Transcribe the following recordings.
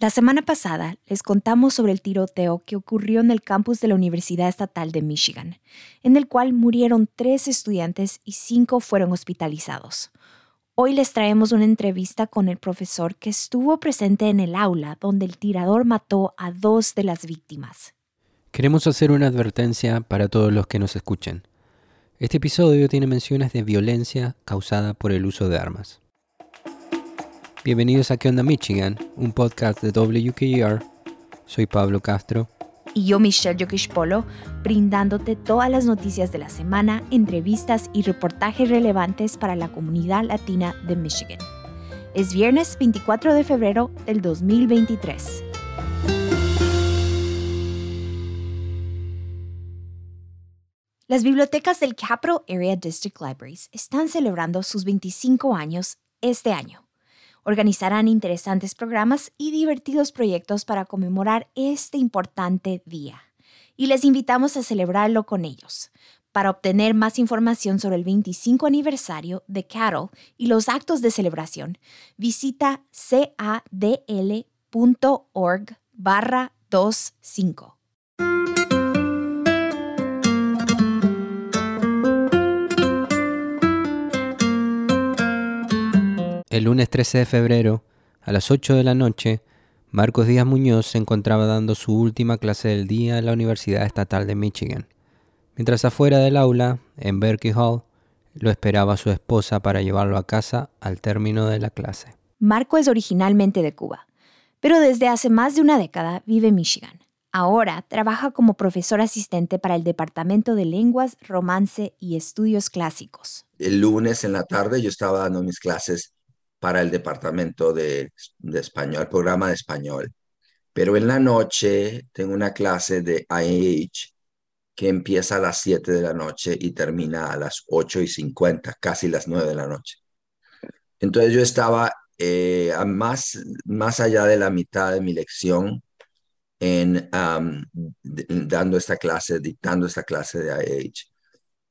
La semana pasada les contamos sobre el tiroteo que ocurrió en el campus de la Universidad Estatal de Michigan, en el cual murieron tres estudiantes y cinco fueron hospitalizados. Hoy les traemos una entrevista con el profesor que estuvo presente en el aula donde el tirador mató a dos de las víctimas. Queremos hacer una advertencia para todos los que nos escuchen. Este episodio tiene menciones de violencia causada por el uso de armas. Bienvenidos a ¿Qué onda Michigan? Un podcast de WKR. Soy Pablo Castro. Y yo, Michelle Polo, brindándote todas las noticias de la semana, entrevistas y reportajes relevantes para la comunidad latina de Michigan. Es viernes 24 de febrero del 2023. Las bibliotecas del Capital Area District Libraries están celebrando sus 25 años este año organizarán interesantes programas y divertidos proyectos para conmemorar este importante día. Y les invitamos a celebrarlo con ellos. Para obtener más información sobre el 25 aniversario de Cattle y los actos de celebración, visita cadl.org barra 25. El lunes 13 de febrero, a las 8 de la noche, Marcos Díaz Muñoz se encontraba dando su última clase del día en la Universidad Estatal de Michigan, mientras afuera del aula, en Berkeley Hall, lo esperaba su esposa para llevarlo a casa al término de la clase. Marco es originalmente de Cuba, pero desde hace más de una década vive en Michigan. Ahora trabaja como profesor asistente para el Departamento de Lenguas, Romance y Estudios Clásicos. El lunes en la tarde yo estaba dando mis clases para el departamento de, español, programa de español. Pero en la noche tengo una clase de IH que empieza a las 7 de la noche y termina a las 8 y 50, casi las 9 de la noche. Entonces yo estaba eh, más, más allá de la mitad de mi lección en dando esta clase, dictando esta clase de IH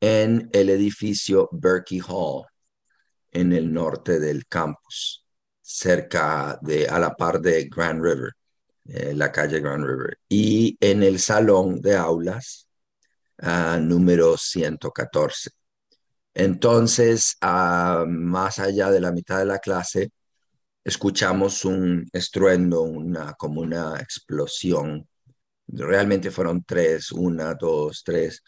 en el edificio Berkey Hall en el norte del campus, cerca de, a la par de Grand River, eh, la calle Grand River, y en el salón de aulas uh, número 114. Entonces, uh, más allá de la mitad de la clase, escuchamos un estruendo, una, como una explosión. Realmente fueron tres, una, dos, tres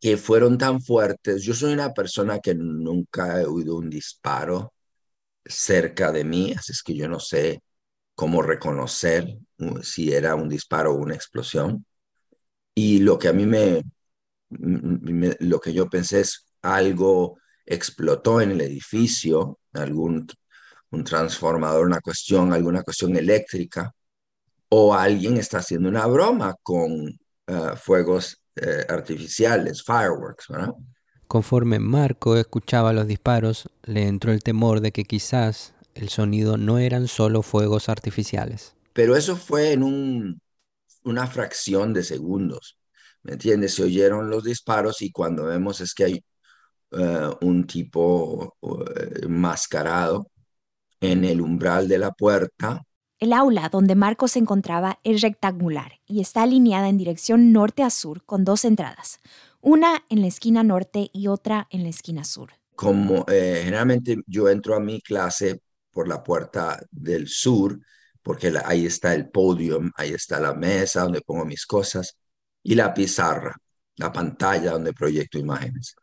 que fueron tan fuertes. Yo soy una persona que nunca he oído un disparo cerca de mí, así es que yo no sé cómo reconocer uh, si era un disparo o una explosión. Y lo que a mí me, lo que yo pensé es algo explotó en el edificio, algún un transformador, una cuestión, alguna cuestión eléctrica, o alguien está haciendo una broma con uh, fuegos eh, artificiales, fireworks, ¿verdad? Conforme Marco escuchaba los disparos, le entró el temor de que quizás el sonido no eran solo fuegos artificiales. Pero eso fue en un, una fracción de segundos, ¿me entiendes? Se oyeron los disparos y cuando vemos es que hay eh, un tipo uh, mascarado en el umbral de la puerta el aula donde Marco se encontraba es rectangular y está alineada en dirección norte a sur con dos entradas, una en la esquina norte y otra en la esquina sur. Como eh, generalmente yo entro a mi clase por la puerta del sur, porque ahí está el podio, ahí está la mesa donde pongo mis cosas y la pizarra, la pantalla donde proyecto imágenes.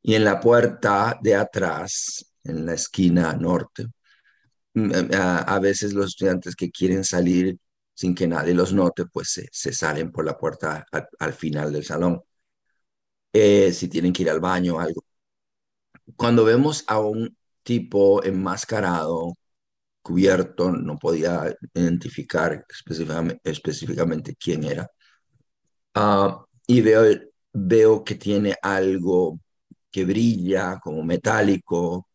Y en la puerta de atrás, en la esquina norte, Mm, eh, a, veces los estudiantes que quieren salir sin que nadie los note, pues se, salen por la puerta al, final del salón. Eh, si tienen que ir al baño o algo. Cuando vemos a un tipo enmascarado, cubierto, no podía identificar específicamente, específicamente quién era. Ah, y veo, veo que tiene algo que brilla como metálico,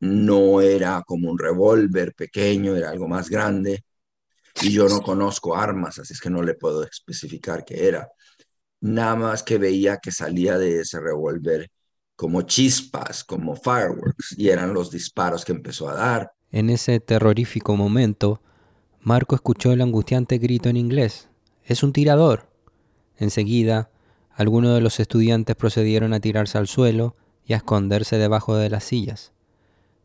no era como un revólver pequeño, era algo más grande. Y yo no conozco armas, así es que no le puedo especificar qué era. Nada más que veía que salía de ese revólver como chispas, como fireworks, y eran los disparos que empezó a dar. En ese terrorífico momento, Marco escuchó el angustiante grito en inglés. ¡Es un tirador! Enseguida, algunos de los estudiantes procedieron a tirarse al suelo y a esconderse debajo de las sillas,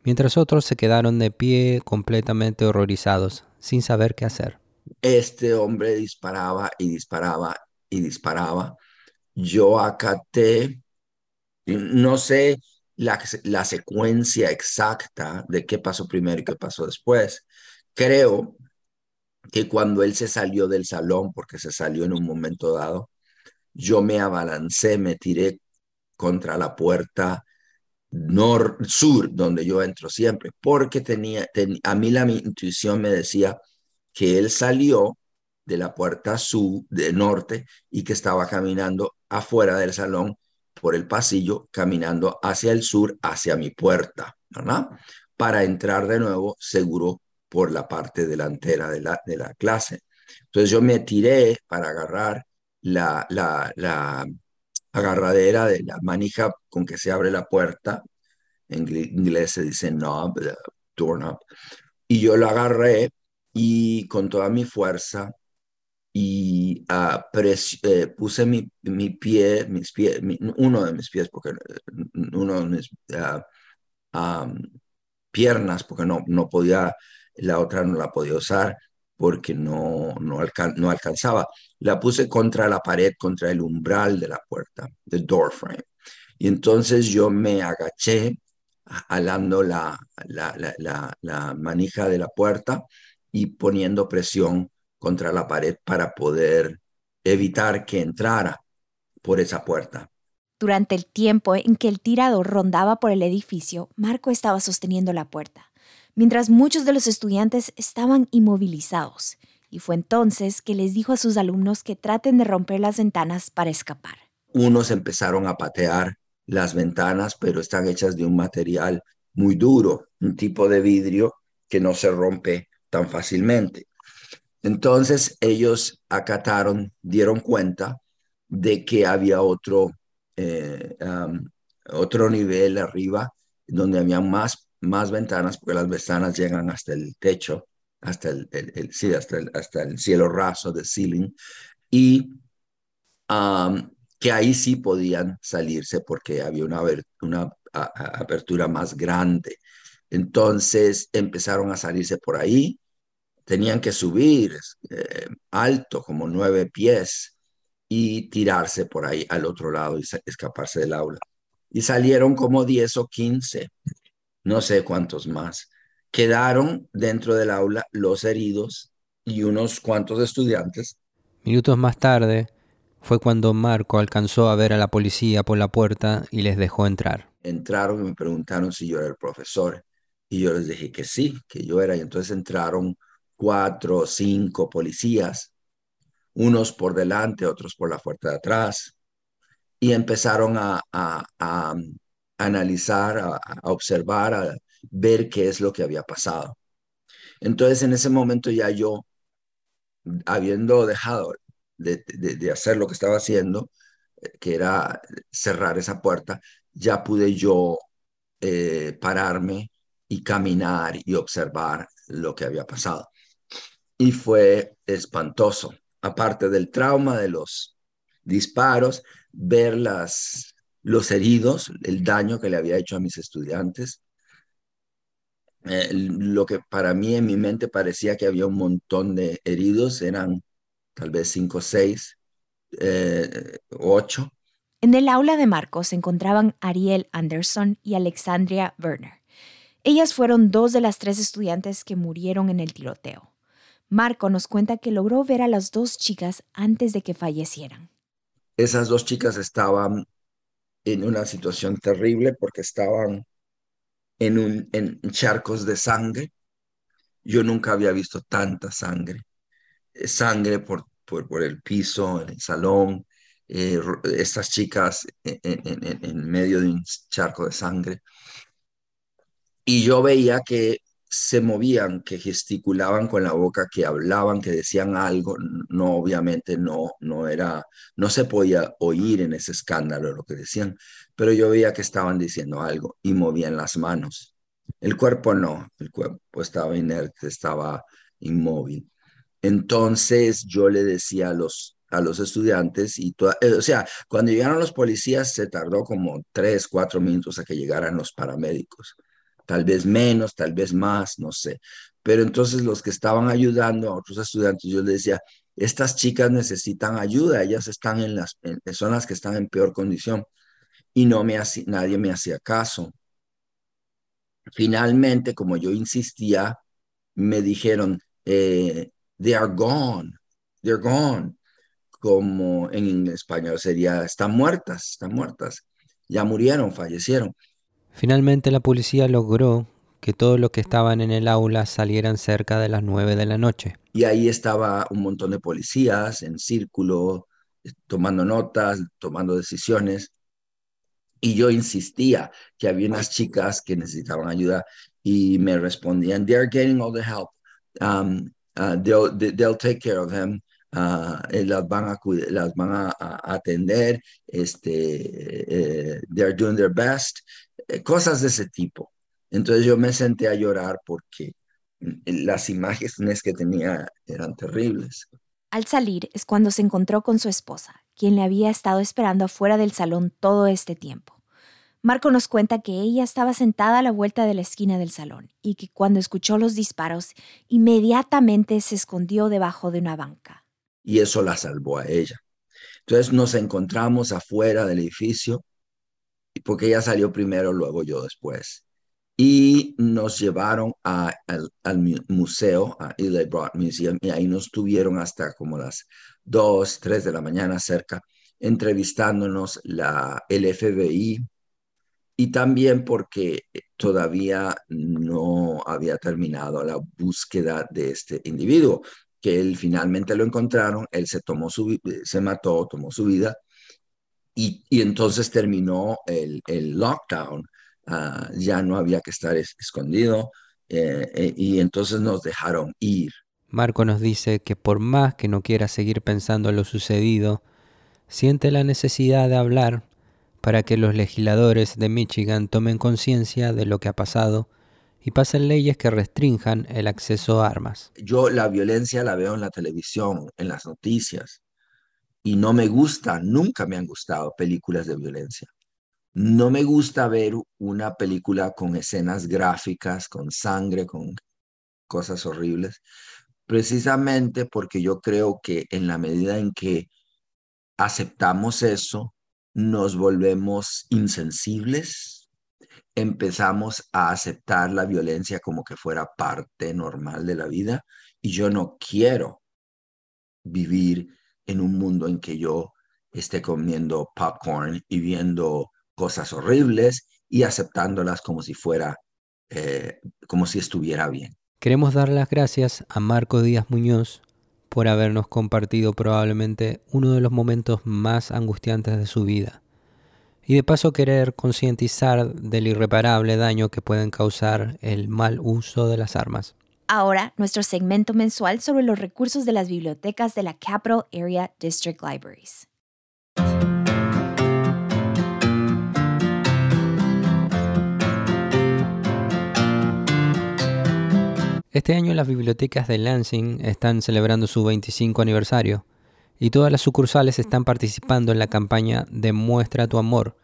mientras otros se quedaron de pie completamente horrorizados, sin saber qué hacer. Este hombre disparaba y disparaba y disparaba. Yo acaté, no sé la, la secuencia exacta de qué pasó primero y qué pasó después. Creo que cuando él se salió del salón, porque se salió en un momento dado, yo me abalancé, me tiré contra la puerta sur, donde yo entro siempre, porque tenía, a mí la mi intuición me decía que él salió de la puerta sur, de norte, y que estaba caminando afuera del salón por el pasillo, caminando hacia el sur, hacia mi puerta, ¿verdad? Para entrar de nuevo seguro por la parte delantera de la, de la clase. Entonces yo me tiré para agarrar la, la, la agarradera de la manija con que se abre la puerta. En inglés se dice knob, doorknob. Y yo lo agarré y con toda mi fuerza y uh, puse mi, mi, pie, mis pies, uno de mis pies, porque eh, uno de mis uh, piernas, porque no, no podía, la otra no la podía usar porque no, no, no alcanzaba. La puse contra la pared, contra el umbral de la puerta, del door frame. Y entonces yo me agaché, alando la, la, la, la, manija de la puerta y poniendo presión contra la pared para poder evitar que entrara por esa puerta. Durante el tiempo en que el tirador rondaba por el edificio, Marco estaba sosteniendo la puerta mientras muchos de los estudiantes estaban inmovilizados, y fue entonces que les dijo a sus alumnos que traten de romper las ventanas para escapar. Unos empezaron a patear las ventanas, pero están hechas de un material muy duro, un tipo de vidrio que no se rompe tan fácilmente. Entonces ellos acataron, dieron cuenta de que había otro, eh, otro nivel arriba donde había más más ventanas, porque las ventanas llegan hasta el techo, hasta el, el, sí, hasta el, hasta el cielo raso del ceiling, y que ahí sí podían salirse porque había una, una apertura más grande. Entonces empezaron a salirse por ahí, tenían que subir eh, alto, como nueve pies, y tirarse por ahí al otro lado y escaparse del aula. Y salieron como 10 o 15 no sé cuántos más. Quedaron dentro del aula los heridos y unos cuantos estudiantes. Minutos más tarde fue cuando Marco alcanzó a ver a la policía por la puerta y les dejó entrar. Entraron y me preguntaron si yo era el profesor y yo les dije que sí, que yo era. Y entonces entraron cuatro o cinco policías, unos por delante, otros por la puerta de atrás, y empezaron a, a, analizar, a, observar, a ver qué es lo que había pasado. Entonces, en ese momento ya yo, habiendo dejado de, hacer lo que estaba haciendo, eh, que era cerrar esa puerta, ya pude yo eh, pararme y caminar y observar lo que había pasado. Y fue espantoso, aparte del trauma de los disparos, ver las, los heridos, el daño que le había hecho a mis estudiantes. Eh, lo que para mí en mi mente parecía que había un montón de heridos, eran tal vez cinco, seis, eh, ocho. En el aula de Marcos se encontraban Ariel Anderson y Alexandria Werner. Ellas fueron dos de las tres estudiantes que murieron en el tiroteo. Marco nos cuenta que logró ver a las dos chicas antes de que fallecieran. Esas dos chicas estaban en una situación terrible porque estaban en, un, en charcos de sangre. Yo nunca había visto tanta sangre. Eh, sangre por, por, el piso, en el salón, eh, estas chicas en, en, medio de un charco de sangre. Y yo veía que se movían, que gesticulaban con la boca, que hablaban, que decían algo, no obviamente no no era no se podía oír en ese escándalo lo que decían, pero yo veía que estaban diciendo algo y movían las manos. El cuerpo no, el cuerpo estaba inerte, estaba inmóvil. Entonces yo le decía a los, a los estudiantes, y eh, o sea, cuando llegaron los policías se tardó como tres, cuatro minutos a que llegaran los paramédicos. Tal vez menos, tal vez más, no sé. Pero entonces los que estaban ayudando a otros estudiantes, yo les decía, estas chicas necesitan ayuda, ellas están en las, son las que están en peor condición. Y no me nadie me hacía caso. Finalmente, como yo insistía, me dijeron, eh, they are gone, they're gone, como en español sería, están muertas, están muertas, ya murieron, fallecieron. Finalmente la policía logró que todos los que estaban en el aula salieran cerca de las nueve de la noche. Y ahí estaba un montón de policías en círculo, tomando notas, tomando decisiones. Y yo insistía que había unas chicas que necesitaban ayuda y me respondían, they're getting all the help. Um, uh, they'll, they'll, take care of them. Uh, las van a las van a, atender, este, eh, they're doing their best, eh, cosas de ese tipo. Entonces yo me senté a llorar porque mm, las imágenes que tenía eran terribles. Al salir es cuando se encontró con su esposa, quien le había estado esperando afuera del salón todo este tiempo. Marco nos cuenta que ella estaba sentada a la vuelta de la esquina del salón y que cuando escuchó los disparos, inmediatamente se escondió debajo de una banca. Y eso la salvó a ella. Entonces nos encontramos afuera del edificio, porque ella salió primero, luego yo después. Y nos llevaron al, museo, a Eli Broad Museum, y ahí nos tuvieron hasta como las 2, 3 de la mañana cerca, entrevistándonos la, el FBI, y también porque todavía no había terminado la búsqueda de este individuo, que él finalmente lo encontraron, él se tomó su, se mató, tomó su vida, y, entonces terminó el, lockdown, ah, ya no había que estar escondido, eh, eh, y entonces nos dejaron ir. Marco nos dice que por más que no quiera seguir pensando en lo sucedido, siente la necesidad de hablar para que los legisladores de Michigan tomen conciencia de lo que ha pasado y pasen leyes que restrinjan el acceso a armas. Yo la violencia la veo en la televisión, en las noticias, y no me gusta, nunca me han gustado películas de violencia. No me gusta ver una película con escenas gráficas, con sangre, con cosas horribles, precisamente porque yo creo que en la medida en que aceptamos eso, nos volvemos insensibles, empezamos a aceptar la violencia como que fuera parte normal de la vida y yo no quiero vivir en un mundo en que yo esté comiendo popcorn y viendo cosas horribles y aceptándolas como si fuera, eh, como si estuviera bien. Queremos dar las gracias a Marco Díaz Muñoz por habernos compartido probablemente uno de los momentos más angustiantes de su vida. Y de paso querer concientizar del irreparable daño que pueden causar el mal uso de las armas. Ahora, nuestro segmento mensual sobre los recursos de las bibliotecas de la Capital Area District Libraries. Este año las bibliotecas de Lansing están celebrando su 25 aniversario y todas las sucursales están participando en la campaña Demuestra tu amor.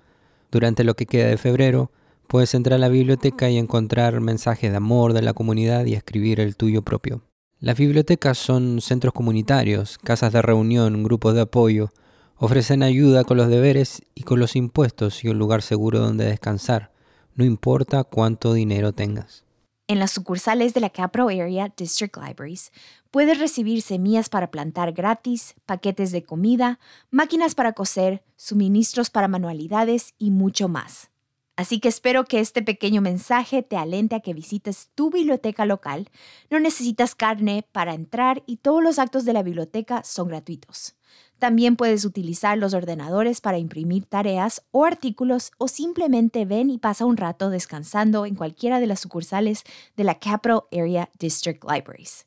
Durante lo que queda de febrero, puedes entrar a la biblioteca y encontrar mensajes de amor de la comunidad y escribir el tuyo propio. Las bibliotecas son centros comunitarios, casas de reunión, grupos de apoyo, ofrecen ayuda con los deberes y con los impuestos y un lugar seguro donde descansar, no importa cuánto dinero tengas. En las sucursales de la Capro Area District Libraries puedes recibir semillas para plantar gratis, paquetes de comida, máquinas para coser, suministros para manualidades y mucho más. Así que espero que este pequeño mensaje te alente a que visites tu biblioteca local. No necesitas carne para entrar y todos los actos de la biblioteca son gratuitos. También puedes utilizar los ordenadores para imprimir tareas o artículos o simplemente ven y pasa un rato descansando en cualquiera de las sucursales de la Capital Area District Libraries.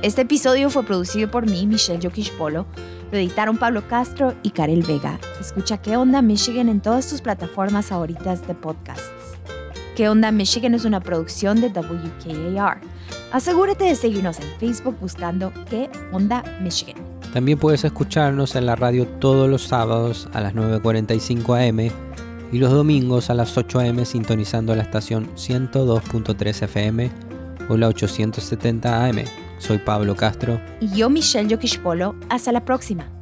Este episodio fue producido por mí, Michelle Yokish Polo. Lo editaron Pablo Castro y Karel Vega. Escucha ¿Qué onda Michigan en todas tus plataformas favoritas de podcasts. ¿Qué onda Michigan es una producción de WKAR Asegúrate de seguirnos en Facebook buscando ¿Qué onda Michigan? También puedes escucharnos en la radio todos los sábados a las 9.45 am y los domingos a las 8 am sintonizando la estación 102.3 FM o la 870 AM. Soy Pablo Castro. Y yo Michelle Yokishpolo. Hasta la próxima.